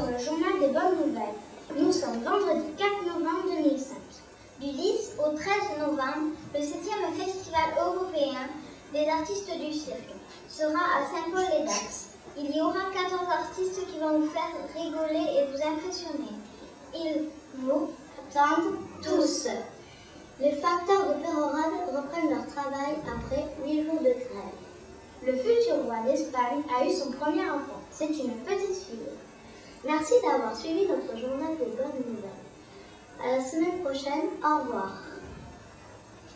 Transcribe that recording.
bonnes nouvelles. Nous sommes vendredi 4 novembre 2005. Du 10 au 13 novembre, le 7e Festival européen des artistes du cirque sera à Saint-Paul-les-Dax. Il y aura 14 artistes qui vont vous faire rigoler et vous impressionner. Ils vous attendent tous. Les facteurs de Pérorade reprennent leur travail après 8 jours de grève. Le futur roi d'Espagne a eu son premier enfant. C'est une petite. Merci d'avoir suivi notre journal des bonnes nouvelles. À la semaine prochaine, au revoir.